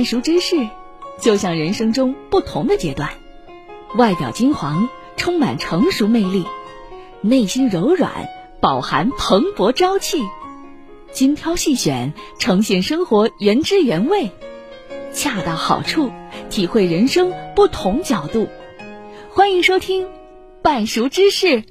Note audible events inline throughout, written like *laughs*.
半熟芝士，就像人生中不同的阶段，外表金黄，充满成熟魅力，内心柔软，饱含蓬勃朝气，精挑细选，呈现生活原汁原味，恰到好处，体会人生不同角度。欢迎收听半熟芝士。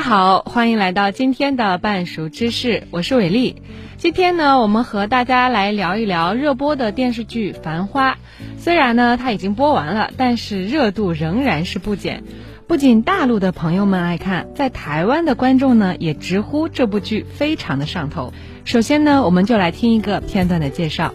家好，欢迎来到今天的半熟知识，我是伟丽。今天呢，我们和大家来聊一聊热播的电视剧《繁花》。虽然呢，它已经播完了，但是热度仍然是不减。不仅大陆的朋友们爱看，在台湾的观众呢，也直呼这部剧非常的上头。首先呢，我们就来听一个片段的介绍。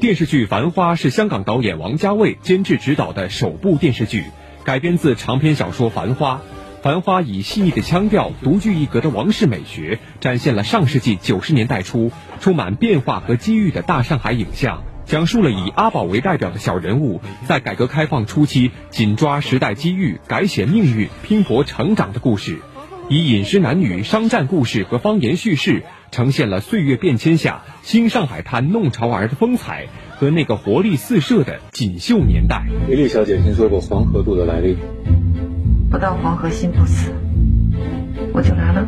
电视剧《繁花》是香港导演王家卫监制执导的首部电视剧。改编自长篇小说《繁花》，《繁花》以细腻的腔调、独具一格的王室美学，展现了上世纪九十年代初充满变化和机遇的大上海影像，讲述了以阿宝为代表的小人物在改革开放初期紧抓时代机遇、改写命运、拼搏成长的故事，以饮食男女、商战故事和方言叙事，呈现了岁月变迁下新上海滩弄潮儿的风采。和那个活力四射的锦绣年代。李丽小姐听说过黄河渡的来历，不到黄河心不死，我就来了。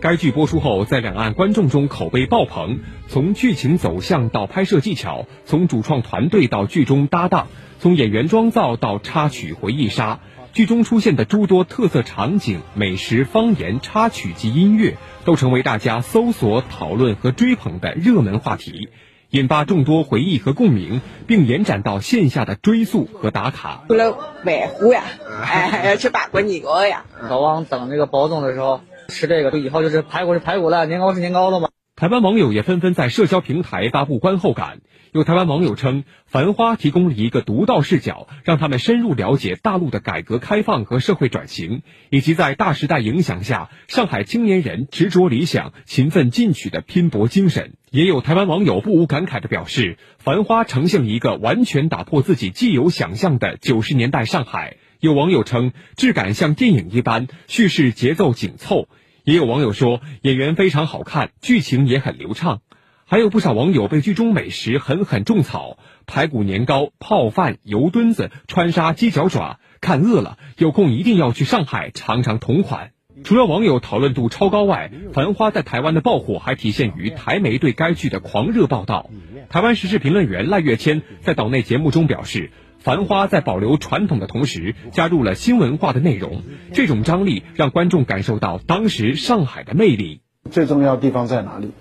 该剧播出后，在两岸观众中口碑爆棚。从剧情走向到拍摄技巧，从主创团队到剧中搭档，从演员妆造到插曲回忆杀，剧中出现的诸多特色场景、美食、方言、插曲及音乐，都成为大家搜索、讨论和追捧的热门话题。引发众多回忆和共鸣，并延展到线下的追溯和打卡。除了外湖呀，哎，要吃法国年糕呀。*laughs* 老王等那个包粽的时候吃这个，就以后就是排骨是排骨了，年糕是年糕了嘛。台湾网友也纷纷在社交平台发布观后感。有台湾网友称，《繁花》提供了一个独到视角，让他们深入了解大陆的改革开放和社会转型，以及在大时代影响下，上海青年人执着理想、勤奋进取的拼搏精神。也有台湾网友不无感慨地表示，《繁花》呈现了一个完全打破自己既有想象的九十年代上海。有网友称，质感像电影一般，叙事节奏紧凑。也有网友说，演员非常好看，剧情也很流畅。还有不少网友被剧中美食狠狠种草，排骨年糕、泡饭、油墩子、川沙鸡脚爪，看饿了，有空一定要去上海尝尝同款。除了网友讨论度超高外，《繁花》在台湾的爆火还体现于台媒对该剧的狂热报道。台湾时事评论员赖月谦在岛内节目中表示。《繁花》在保留传统的同时，加入了新文化的内容，这种张力让观众感受到当时上海的魅力。最重要的地方在哪里？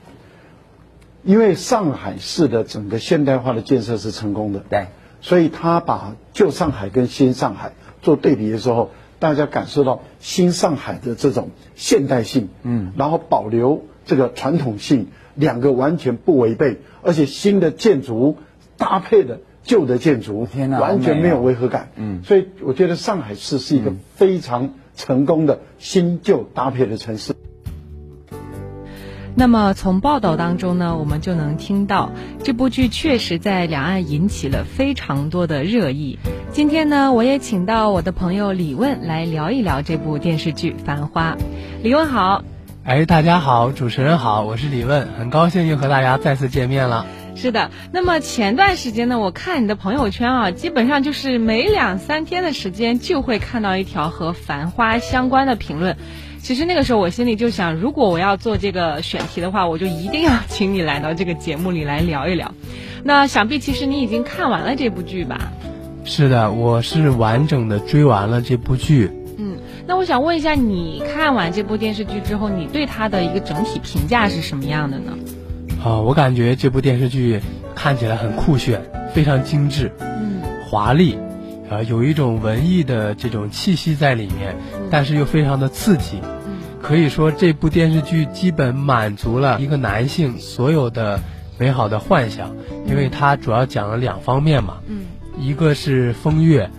因为上海市的整个现代化的建设是成功的，对，所以他把旧上海跟新上海做对比的时候，大家感受到新上海的这种现代性，嗯，然后保留这个传统性，两个完全不违背，而且新的建筑搭配的。旧的建筑，天哪，完全没有违和感。嗯，所以我觉得上海市是一个非常成功的新旧搭配的城市。那么从报道当中呢，我们就能听到这部剧确实在两岸引起了非常多的热议。今天呢，我也请到我的朋友李问来聊一聊这部电视剧《繁花》。李问好。哎，大家好，主持人好，我是李问，很高兴又和大家再次见面了。是的，那么前段时间呢，我看你的朋友圈啊，基本上就是每两三天的时间就会看到一条和《繁花》相关的评论。其实那个时候我心里就想，如果我要做这个选题的话，我就一定要请你来到这个节目里来聊一聊。那想必其实你已经看完了这部剧吧？是的，我是完整的追完了这部剧。嗯，那我想问一下，你看完这部电视剧之后，你对它的一个整体评价是什么样的呢？啊、呃，我感觉这部电视剧看起来很酷炫，非常精致，嗯，华丽，啊、呃，有一种文艺的这种气息在里面，但是又非常的刺激，嗯，可以说这部电视剧基本满足了一个男性所有的美好的幻想，因为它主要讲了两方面嘛，嗯，一个是风月，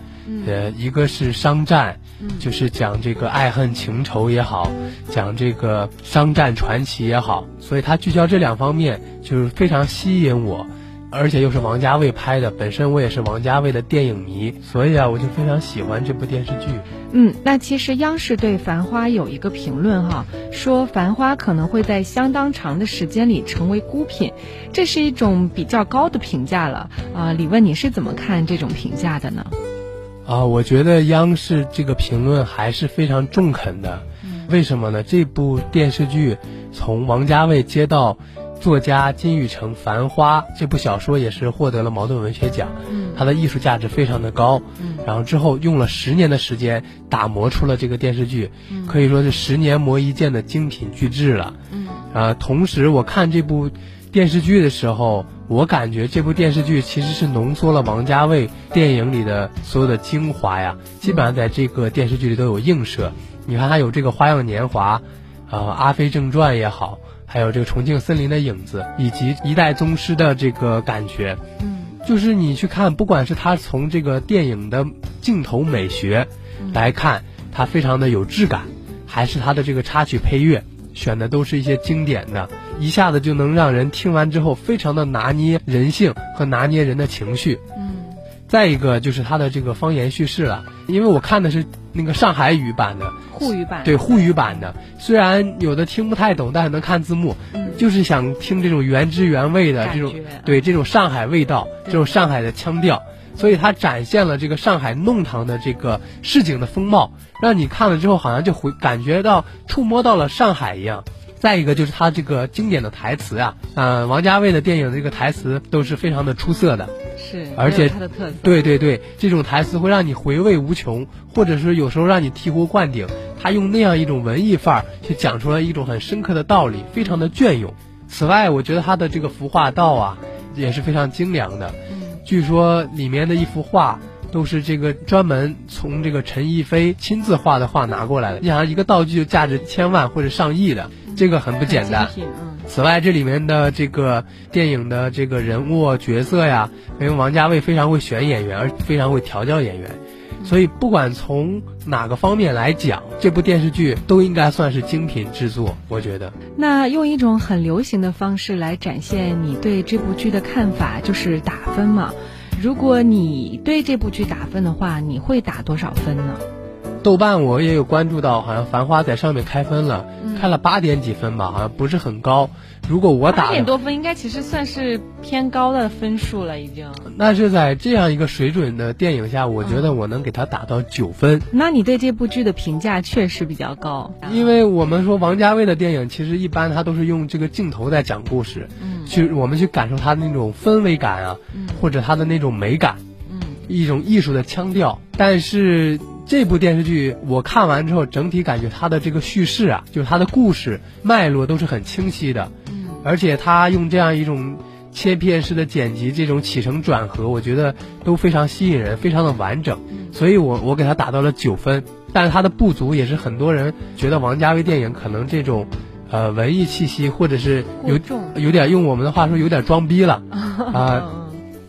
呃，一个是商战，就是讲这个爱恨情仇也好，讲这个商战传奇也好，所以它聚焦这两方面，就是非常吸引我。而且又是王家卫拍的，本身我也是王家卫的电影迷，所以啊，我就非常喜欢这部电视剧。嗯，那其实央视对《繁花》有一个评论哈，说《繁花》可能会在相当长的时间里成为孤品，这是一种比较高的评价了啊、呃。李问你是怎么看这种评价的呢？啊，我觉得央视这个评论还是非常中肯的。嗯、为什么呢？这部电视剧从王家卫接到。作家金宇澄《繁花》这部小说也是获得了茅盾文学奖，嗯，它的艺术价值非常的高，嗯，然后之后用了十年的时间打磨出了这个电视剧，嗯，可以说是十年磨一剑的精品巨制了，嗯，啊，同时我看这部电视剧的时候，我感觉这部电视剧其实是浓缩了王家卫电影里的所有的精华呀，基本上在这个电视剧里都有映射，你看它有这个《花样年华》，呃，《阿飞正传》也好。还有这个重庆森林的影子，以及一代宗师的这个感觉，嗯，就是你去看，不管是他从这个电影的镜头美学来看，它非常的有质感，还是他的这个插曲配乐选的都是一些经典的，一下子就能让人听完之后非常的拿捏人性和拿捏人的情绪，嗯，再一个就是他的这个方言叙事了，因为我看的是。那个上海语版的，沪语版，对沪语版的，虽然有的听不太懂，但是能看字幕，嗯，就是想听这种原汁原味的这种，对这种上海味道，这种上海的腔调，所以它展现了这个上海弄堂的这个市井的风貌，让你看了之后好像就回感觉到触摸到了上海一样。再一个就是他这个经典的台词啊，呃，王家卫的电影这个台词都是非常的出色的。是，而且他的特色，对对对，这种台词会让你回味无穷，或者是有时候让你醍醐灌顶。他用那样一种文艺范儿去讲出了一种很深刻的道理，非常的隽永。此外，我觉得他的这个服化道啊也是非常精良的。嗯，据说里面的一幅画都是这个专门从这个陈逸飞亲自画的画拿过来的。你想，一个道具就价值千万或者上亿的，这个很不简单。此外，这里面的这个电影的这个人物角色呀，因为王家卫非常会选演员，而非常会调教演员，所以不管从哪个方面来讲，这部电视剧都应该算是精品制作。我觉得，那用一种很流行的方式来展现你对这部剧的看法，就是打分嘛。如果你对这部剧打分的话，你会打多少分呢？豆瓣我也有关注到，好像《繁花》在上面开分了，嗯、开了八点几分吧，好像不是很高。如果我打八点多分，应该其实算是偏高的分数了，已经。那是在这样一个水准的电影下，我觉得我能给它打到九分。嗯、那你对这部剧的评价确实比较高，因为我们说王家卫的电影，其实一般他都是用这个镜头在讲故事，嗯，去我们去感受他的那种氛围感啊，嗯，或者他的那种美感，嗯，一种艺术的腔调，但是。这部电视剧我看完之后，整体感觉它的这个叙事啊，就是它的故事脉络都是很清晰的，嗯，而且它用这样一种切片式的剪辑，这种起承转合，我觉得都非常吸引人，非常的完整，所以我我给它打到了九分。但是它的不足也是很多人觉得王家卫电影可能这种，呃，文艺气息或者是有有点用我们的话说有点装逼了 *laughs* 啊。呃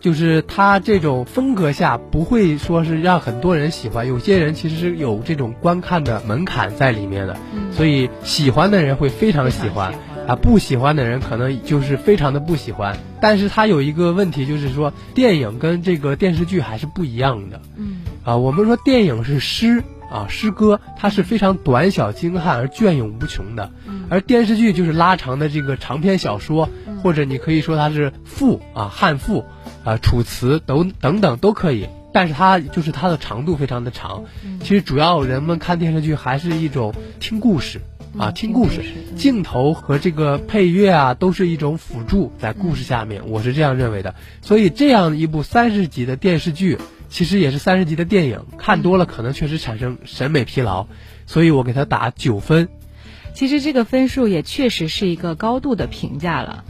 就是他这种风格下不会说是让很多人喜欢，有些人其实是有这种观看的门槛在里面的，嗯、所以喜欢的人会非常喜欢，啊，不喜欢的人可能就是非常的不喜欢。但是他有一个问题，就是说电影跟这个电视剧还是不一样的，嗯，啊，我们说电影是诗啊，诗歌，它是非常短小精悍而隽永无穷的，嗯、而电视剧就是拉长的这个长篇小说，嗯、或者你可以说它是赋啊，汉赋。啊，楚辞等等等都可以，但是它就是它的长度非常的长。其实主要人们看电视剧还是一种听故事啊，听故事，镜头和这个配乐啊都是一种辅助在故事下面，我是这样认为的。所以这样一部三十集的电视剧，其实也是三十集的电影，看多了可能确实产生审美疲劳，所以我给它打九分。其实这个分数也确实是一个高度的评价了。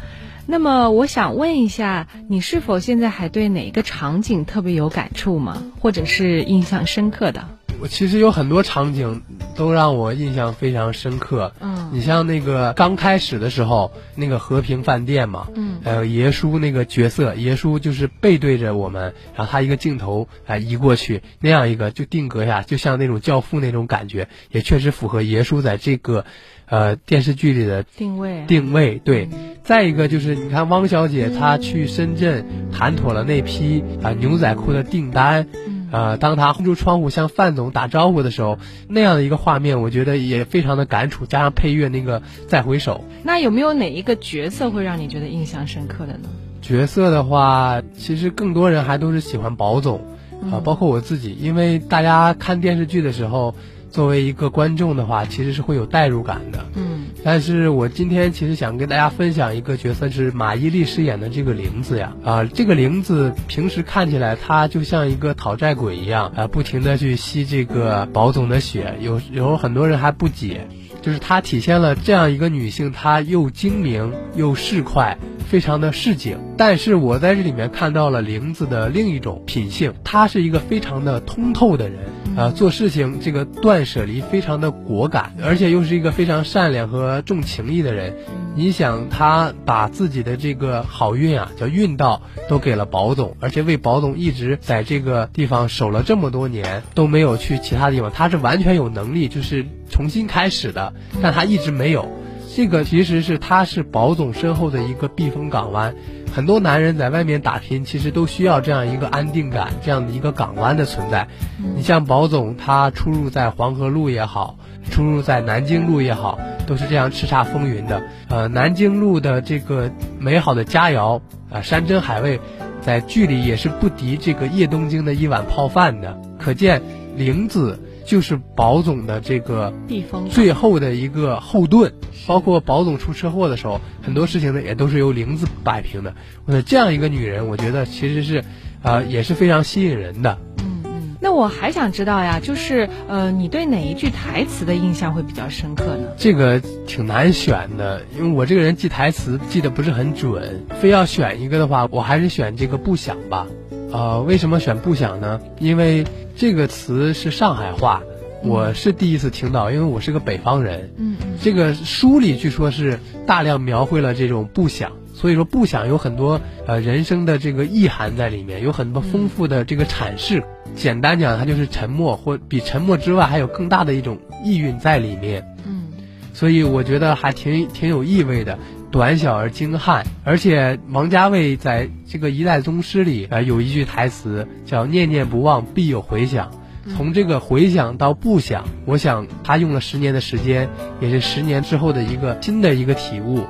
那么我想问一下，你是否现在还对哪个场景特别有感触吗？或者是印象深刻的？我其实有很多场景都让我印象非常深刻。嗯，你像那个刚开始的时候，那个和平饭店嘛，嗯，还有，爷叔那个角色，爷叔就是背对着我们，然后他一个镜头啊、呃、移过去，那样一个就定格下，就像那种教父那种感觉，也确实符合爷叔在这个，呃，电视剧里的定位定位。对，再一个就是你看汪小姐她去深圳谈妥了那批啊、呃、牛仔裤的订单。呃，当他撑住窗户向范总打招呼的时候，那样的一个画面，我觉得也非常的感触。加上配乐那个再回首，那有没有哪一个角色会让你觉得印象深刻的呢？角色的话，其实更多人还都是喜欢宝总，啊、呃，包括我自己，因为大家看电视剧的时候，作为一个观众的话，其实是会有代入感的。嗯。但是我今天其实想跟大家分享一个角色，是马伊琍饰演的这个玲子呀。啊，这个玲子平时看起来她就像一个讨债鬼一样，啊，不停的去吸这个宝总的血。有有很多人还不解，就是她体现了这样一个女性，她又精明又市侩，非常的市井。但是我在这里面看到了玲子的另一种品性，她是一个非常的通透的人。呃，做事情这个断舍离非常的果敢，而且又是一个非常善良和重情义的人。你想，他把自己的这个好运啊，叫运道，都给了宝总，而且为宝总一直在这个地方守了这么多年，都没有去其他地方。他是完全有能力，就是重新开始的，但他一直没有。这个其实是他是宝总身后的一个避风港湾。很多男人在外面打拼，其实都需要这样一个安定感，这样的一个港湾的存在。你像宝总，他出入在黄河路也好，出入在南京路也好，都是这样叱咤风云的。呃，南京路的这个美好的佳肴啊，山珍海味，在剧里也是不敌这个夜东京的一碗泡饭的。可见玲子就是宝总的这个最后的一个后盾。包括宝总出车祸的时候，很多事情呢也都是由玲子摆平的。我觉得这样一个女人，我觉得其实是，啊、呃，也是非常吸引人的。嗯嗯。那我还想知道呀，就是呃，你对哪一句台词的印象会比较深刻呢？这个挺难选的，因为我这个人记台词记得不是很准。非要选一个的话，我还是选这个不想吧。呃，为什么选不想呢？因为这个词是上海话。我是第一次听到，因为我是个北方人。嗯，这个书里据说是大量描绘了这种不想，所以说不想有很多呃人生的这个意涵在里面，有很多丰富的这个阐释。简单讲，它就是沉默，或比沉默之外还有更大的一种意蕴在里面。嗯，所以我觉得还挺挺有意味的，短小而精悍。而且王家卫在这个《一代宗师》里呃有一句台词叫“念念不忘，必有回响”。从这个回想到不想，我想他用了十年的时间，也是十年之后的一个新的一个体悟，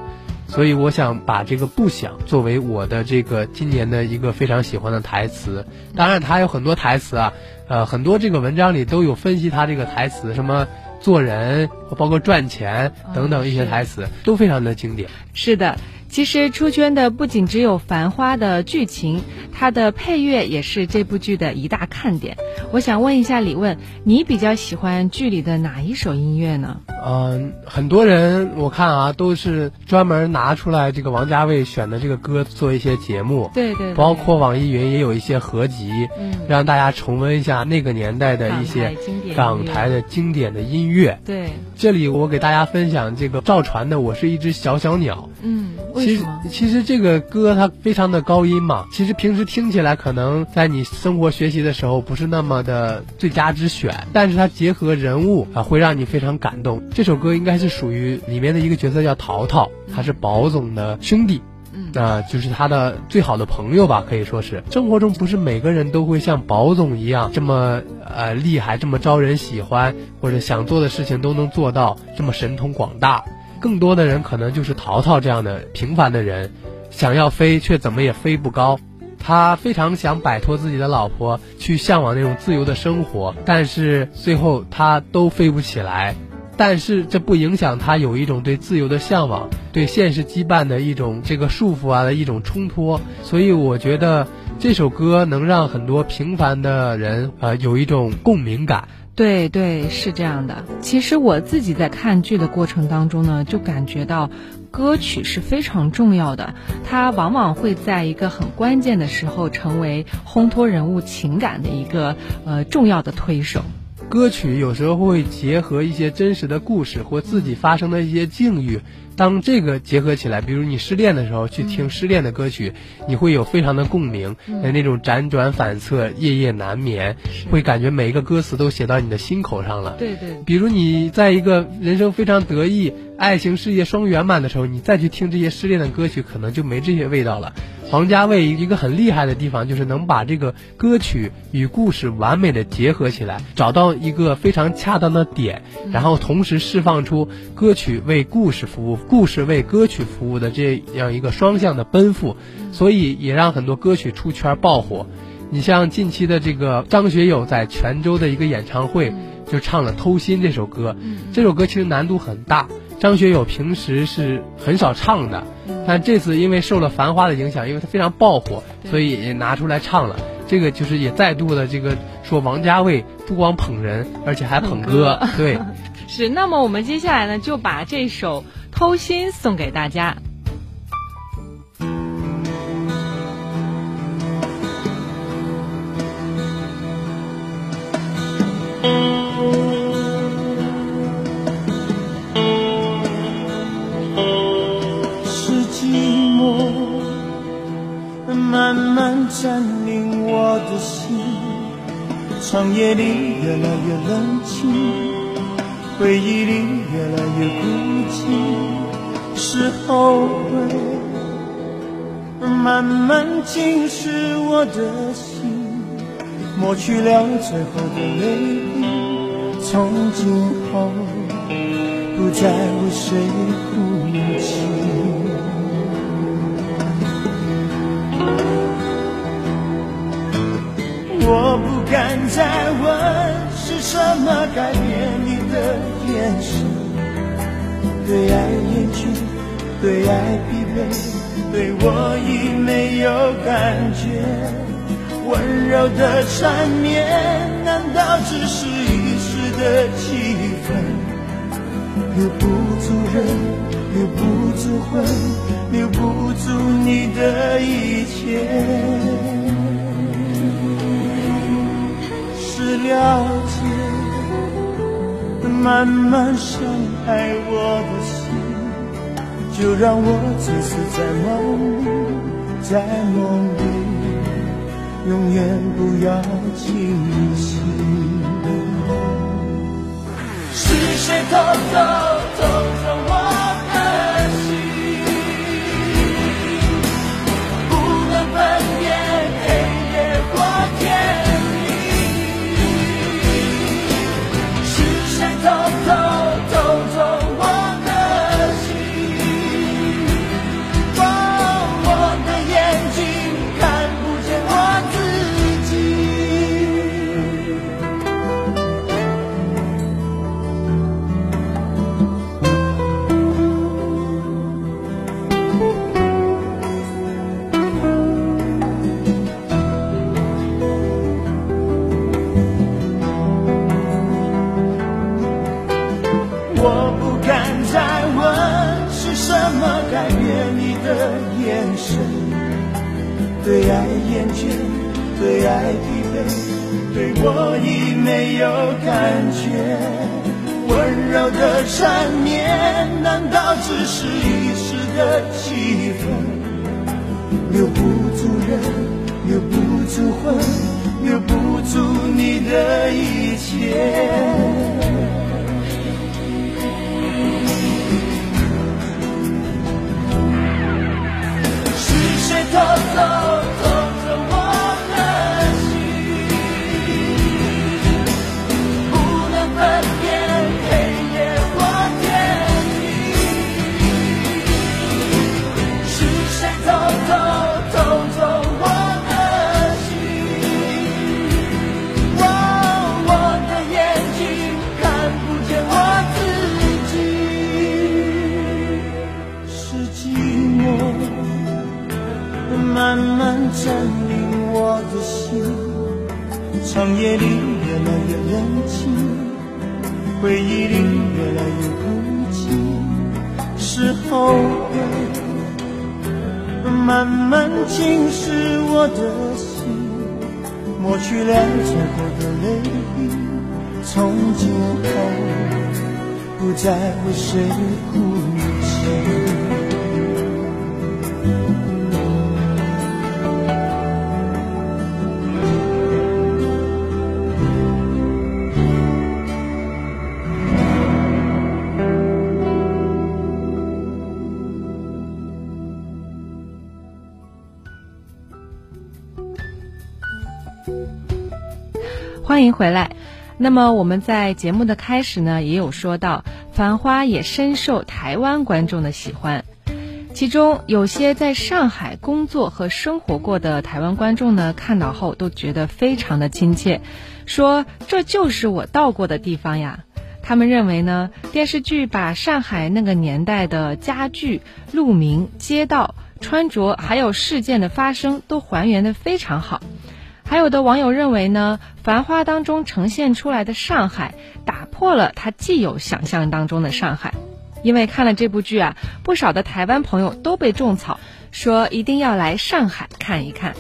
所以我想把这个不想作为我的这个今年的一个非常喜欢的台词。当然，他有很多台词啊，呃，很多这个文章里都有分析他这个台词，什么做人，包括赚钱等等一些台词，都非常的经典。是的。其实出圈的不仅只有《繁花》的剧情，它的配乐也是这部剧的一大看点。我想问一下李问，你比较喜欢剧里的哪一首音乐呢？嗯，很多人我看啊，都是专门拿出来这个王家卫选的这个歌做一些节目，对对，对，包括网易云也有一些合集，嗯，让大家重温一下那个年代的一些港台的经典的音乐。对，这里我给大家分享这个赵传的《我是一只小小鸟》。嗯。其实其实这个歌它非常的高音嘛，其实平时听起来可能在你生活学习的时候不是那么的最佳之选，但是它结合人物啊，会让你非常感动。这首歌应该是属于里面的一个角色叫淘淘，他是宝总的兄弟，嗯，啊，就是他的最好的朋友吧，可以说是。生活中不是每个人都会像宝总一样这么呃厉害，这么招人喜欢，或者想做的事情都能做到，这么神通广大。更多的人可能就是淘淘这样的平凡的人，想要飞却怎么也飞不高。他非常想摆脱自己的老婆，去向往那种自由的生活，但是最后他都飞不起来。但是这不影响他有一种对自由的向往，对现实羁绊的一种这个束缚啊的一种冲脱。所以我觉得这首歌能让很多平凡的人呃有一种共鸣感。对对，是这样的。其实我自己在看剧的过程当中呢，就感觉到歌曲是非常重要的，它往往会在一个很关键的时候成为烘托人物情感的一个呃重要的推手。歌曲有时候会结合一些真实的故事或自己发生的一些境遇。当这个结合起来，比如你失恋的时候去听失恋的歌曲，嗯、你会有非常的共鸣，嗯、那种辗转反侧、夜夜难眠，会感觉每一个歌词都写到你的心口上了。对对。比如你在一个人生非常得意、爱情事业双圆满的时候，你再去听这些失恋的歌曲，可能就没这些味道了。王家卫一个很厉害的地方，就是能把这个歌曲与故事完美的结合起来，找到一个非常恰当的点，然后同时释放出歌曲为故事服务、故事为歌曲服务的这样一个双向的奔赴，所以也让很多歌曲出圈爆火。你像近期的这个张学友在泉州的一个演唱会，就唱了《偷心》这首歌，这首歌其实难度很大。张学友平时是很少唱的，但这次因为受了《繁花》的影响，因为他非常爆火，所以也拿出来唱了。这个就是也再度的这个说王家卫不光捧人，而且还捧歌。对，*laughs* 是。那么我们接下来呢，就把这首《偷心》送给大家。是寂寞慢慢占领我的心，长夜里越来越冷清，回忆里越来越孤寂，是后悔慢慢侵蚀我的心，抹去了最后的泪滴，从今后不再为谁哭泣。我不敢再问是什么改变你的眼神，对爱厌倦，对爱疲惫，对我已没有感觉。温柔的缠绵，难道只是一时的气氛？留不住人，留不住魂，留不住你的一切。是了解，慢慢伤害我的心，就让我醉死在梦里，在梦里，永远不要清醒。是谁偷偷偷走厌倦，对爱疲惫，对我已没有感觉。温柔的缠绵，难道只是一时的气氛？留不住人，留不住魂，留不住你的一切。是谁偷走。慢慢占领我的心，长夜里越来越冷清，回忆里越来越孤寂，是后悔慢慢侵蚀我的心，抹去了最后的泪滴，从今后不再为谁哭欢迎回来。那么我们在节目的开始呢，也有说到，《繁花》也深受台湾观众的喜欢。其中有些在上海工作和生活过的台湾观众呢，看到后都觉得非常的亲切，说这就是我到过的地方呀。他们认为呢，电视剧把上海那个年代的家具、路名、街道、穿着还有事件的发生都还原得非常好。还有的网友认为呢，《繁花》当中呈现出来的上海打破了他既有想象当中的上海，因为看了这部剧啊，不少的台湾朋友都被种草，说一定要来上海看一看。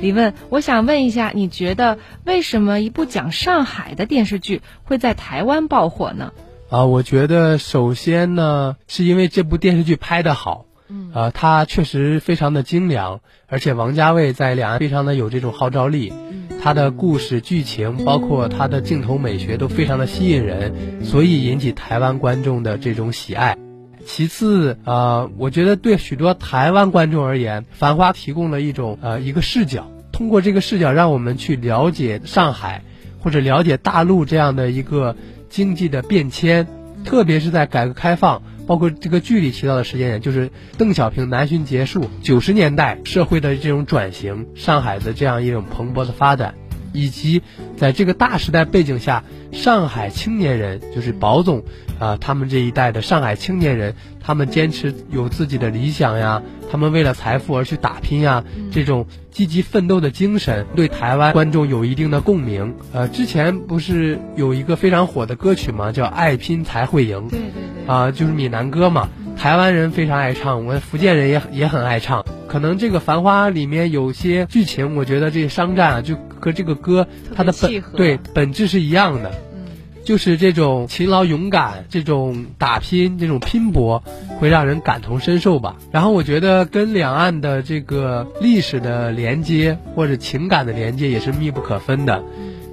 李问，我想问一下，你觉得为什么一部讲上海的电视剧会在台湾爆火呢？啊，我觉得首先呢，是因为这部电视剧拍得好。嗯，呃，它确实非常的精良，而且王家卫在两岸非常的有这种号召力，他的故事剧情包括他的镜头美学都非常的吸引人，所以引起台湾观众的这种喜爱。其次，呃，我觉得对许多台湾观众而言，《繁花》提供了一种呃一个视角，通过这个视角让我们去了解上海或者了解大陆这样的一个经济的变迁，特别是在改革开放。包括这个剧里提到的时间点，就是邓小平南巡结束，九十年代社会的这种转型，上海的这样一种蓬勃的发展，以及在这个大时代背景下，上海青年人，就是宝总啊、他们这一代的上海青年人，他们坚持有自己的理想呀，他们为了财富而去打拼呀，这种积极奋斗的精神，对台湾观众有一定的共鸣。呃，之前不是有一个非常火的歌曲吗？叫《爱拼才会赢》。对对对。啊、呃，就是闽南歌嘛，台湾人非常爱唱，我们福建人也也很爱唱。可能这个《繁花》里面有些剧情，我觉得这个商战啊，就和这个歌它的本对本质是一样的，嗯，就是这种勤劳勇敢、这种打拼、这种拼搏，会让人感同身受吧。然后我觉得跟两岸的这个历史的连接或者情感的连接也是密不可分的。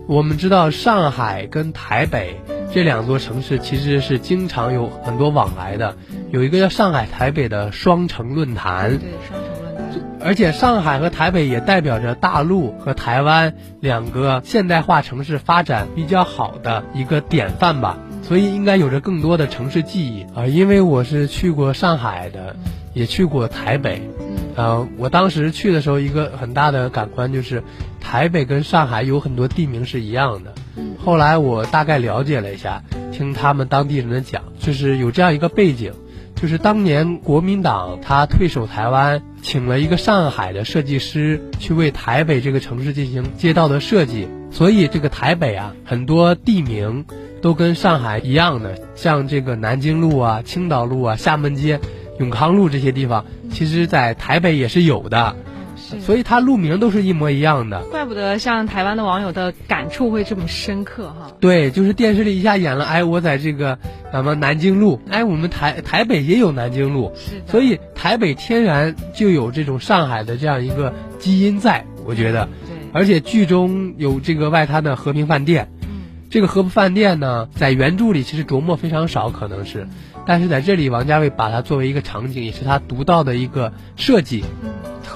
我们知道上海跟台北。这两座城市其实是经常有很多往来的，有一个叫上海台北的双城论坛。对，双城论坛。而且上海和台北也代表着大陆和台湾两个现代化城市发展比较好的一个典范吧，所以应该有着更多的城市记忆啊。因为我是去过上海的，也去过台北。呃，我当时去的时候，一个很大的感官就是，台北跟上海有很多地名是一样的。后来我大概了解了一下，听他们当地人的讲，就是有这样一个背景，就是当年国民党他退守台湾，请了一个上海的设计师去为台北这个城市进行街道的设计，所以这个台北啊，很多地名都跟上海一样的，像这个南京路啊、青岛路啊、厦门街。永康路这些地方，其实，在台北也是有的，是，所以它路名都是一模一样的。怪不得像台湾的网友的感触会这么深刻哈。对，就是电视里一下演了，哎，我在这个什么南京路，哎，我们台台北也有南京路，是，所以台北天然就有这种上海的这样一个基因在，我觉得。对。而且剧中有这个外滩的和平饭店，嗯，这个和平饭店呢，在原著里其实琢磨非常少，可能是。但是在这里，王家卫把它作为一个场景，也是他独到的一个设计。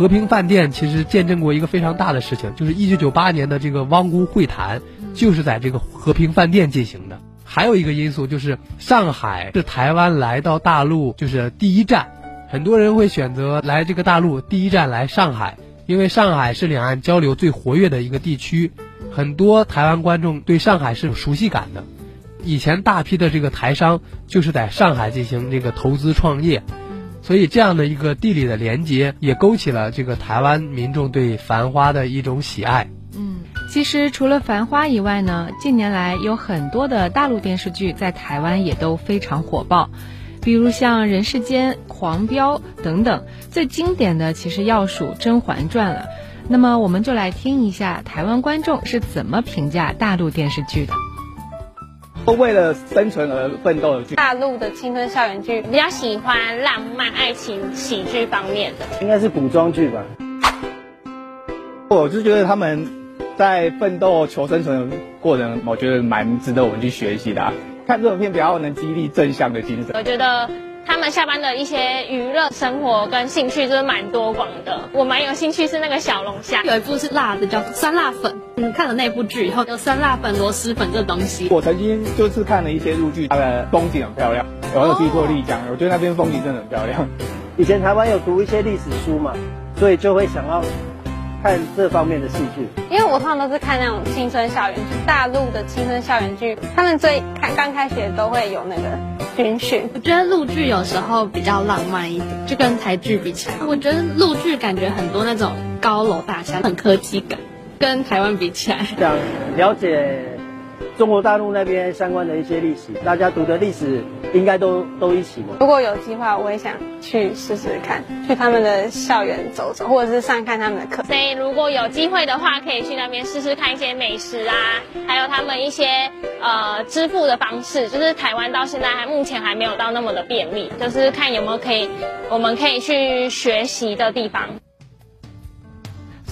和平饭店其实见证过一个非常大的事情，就是一九九八年的这个汪辜会谈，就是在这个和平饭店进行的。还有一个因素就是上海是台湾来到大陆就是第一站，很多人会选择来这个大陆第一站来上海，因为上海是两岸交流最活跃的一个地区，很多台湾观众对上海是有熟悉感的。以前大批的这个台商就是在上海进行这个投资创业，所以这样的一个地理的连接也勾起了这个台湾民众对《繁花》的一种喜爱。嗯，其实除了《繁花》以外呢，近年来有很多的大陆电视剧在台湾也都非常火爆，比如像《人世间》《狂飙》等等，最经典的其实要数《甄嬛传》了。那么我们就来听一下台湾观众是怎么评价大陆电视剧的。都为了生存而奋斗的剧。大陆的青春校园剧比较喜欢浪漫爱情喜剧方面的，应该是古装剧吧。我就觉得他们在奋斗求生存的过程，我觉得蛮值得我们去学习的啊。看这种片比较能激励正向的精神。我觉得。他们下班的一些娱乐生活跟兴趣就是蛮多广的。我蛮有兴趣是那个小龙虾，有一部是辣的，叫酸辣粉。嗯，看了那部剧以后，有酸辣粉、螺蛳粉这东西。我曾经就是看了一些日剧，它的风景很漂亮，有有去过丽江，我觉得那边风景真的很漂亮。以前台湾有读一些历史书嘛，所以就会想要看这方面的戏剧。因为我通常都是看那种青春校园剧，大陆的青春校园剧，他们最看刚开学都会有那个。军训，我觉得陆剧有时候比较浪漫一点，就跟台剧比起来，我觉得陆剧感觉很多那种高楼大厦，很科技感，跟台湾比起来，想了解。中国大陆那边相关的一些历史，大家读的历史应该都都一起的。如果有计划，我也想去试试看，去他们的校园走走，或者是上看他们的课。所以如果有机会的话，可以去那边试试看一些美食啊，还有他们一些呃支付的方式，就是台湾到现在还目前还没有到那么的便利，就是看有没有可以我们可以去学习的地方。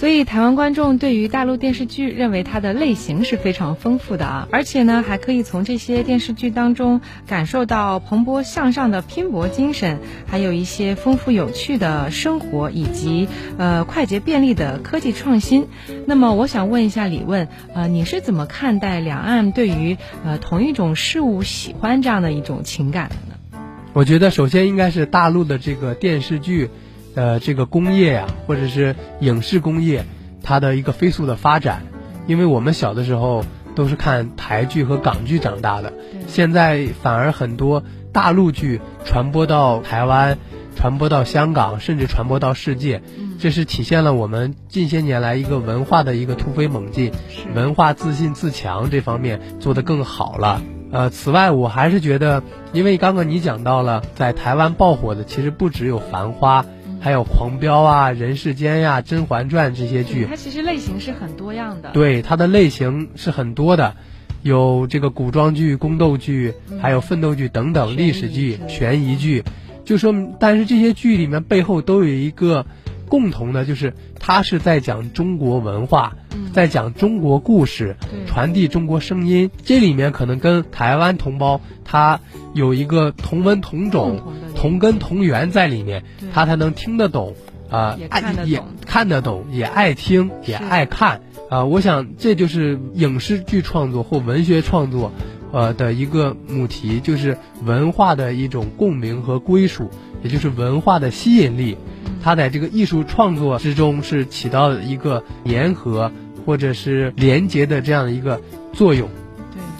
所以，台湾观众对于大陆电视剧认为它的类型是非常丰富的啊，而且呢，还可以从这些电视剧当中感受到蓬勃向上的拼搏精神，还有一些丰富有趣的生活，以及呃快捷便利的科技创新。那么，我想问一下李问，呃，你是怎么看待两岸对于呃同一种事物喜欢这样的一种情感的呢？我觉得，首先应该是大陆的这个电视剧。呃，这个工业呀、啊，或者是影视工业，它的一个飞速的发展，因为我们小的时候都是看台剧和港剧长大的，现在反而很多大陆剧传播到台湾，传播到香港，甚至传播到世界，这是体现了我们近些年来一个文化的一个突飞猛进，文化自信自强这方面做得更好了。呃，此外，我还是觉得，因为刚刚你讲到了，在台湾爆火的其实不只有《繁花》。还有《狂飙》啊，《人世间》呀，《甄嬛传》这些剧，它其实类型是很多样的。对，它的类型是很多的，有这个古装剧、宫斗剧，还有奋斗剧等等，历史剧、悬疑剧。就说，但是这些剧里面背后都有一个共同的，就是它是在讲中国文化，在讲中国故事，传递中国声音。这里面可能跟台湾同胞他有一个同文同种。同根同源在里面，他才能听得懂，啊、呃，也看得懂，也看得懂，也爱听，也爱看，啊、呃，我想这就是影视剧创作或文学创作，呃的一个母题，就是文化的一种共鸣和归属，也就是文化的吸引力，它在这个艺术创作之中是起到一个粘合或者是连接的这样的一个作用。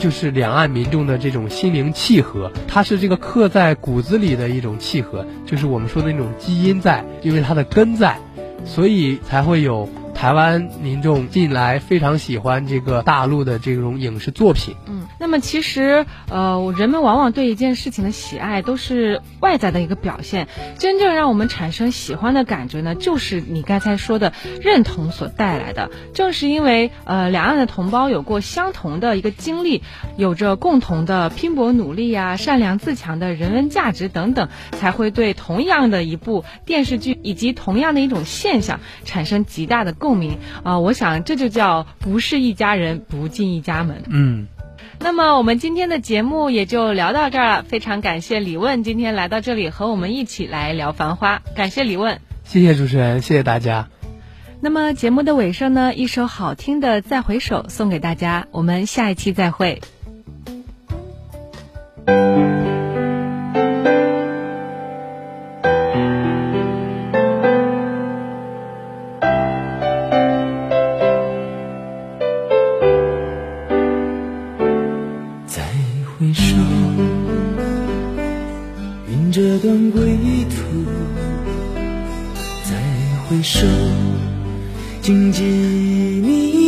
就是两岸民众的这种心灵契合，它是这个刻在骨子里的一种契合，就是我们说的那种基因在，因为它的根在，所以才会有台湾民众近来非常喜欢这个大陆的这种影视作品。嗯。那么其实，呃，人们往往对一件事情的喜爱都是外在的一个表现，真正让我们产生喜欢的感觉呢，就是你刚才说的认同所带来的。正是因为，呃，两岸的同胞有过相同的一个经历，有着共同的拼搏努力呀、善良自强的人文价值等等，才会对同样的一部电视剧以及同样的一种现象产生极大的共鸣。啊、呃，我想这就叫不是一家人，不进一家门。嗯。那么我们今天的节目也就聊到这儿了，非常感谢李问今天来到这里和我们一起来聊《繁花》，感谢李问，谢谢主持人，谢谢大家。那么节目的尾声呢，一首好听的《再回首》送给大家，我们下一期再会。这段归途，再回首，荆棘密。